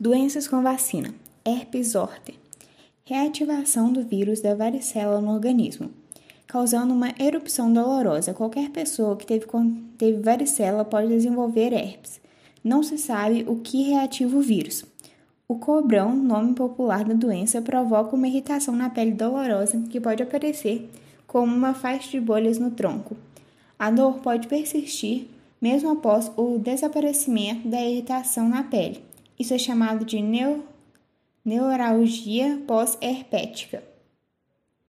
Doenças com vacina. Herpes zoster. Reativação do vírus da varicela no organismo, causando uma erupção dolorosa. Qualquer pessoa que teve, teve varicela pode desenvolver herpes. Não se sabe o que reativa o vírus. O cobrão, nome popular da doença, provoca uma irritação na pele dolorosa que pode aparecer como uma faixa de bolhas no tronco. A dor pode persistir mesmo após o desaparecimento da irritação na pele isso é chamado de neo, neuralgia pós-herpética.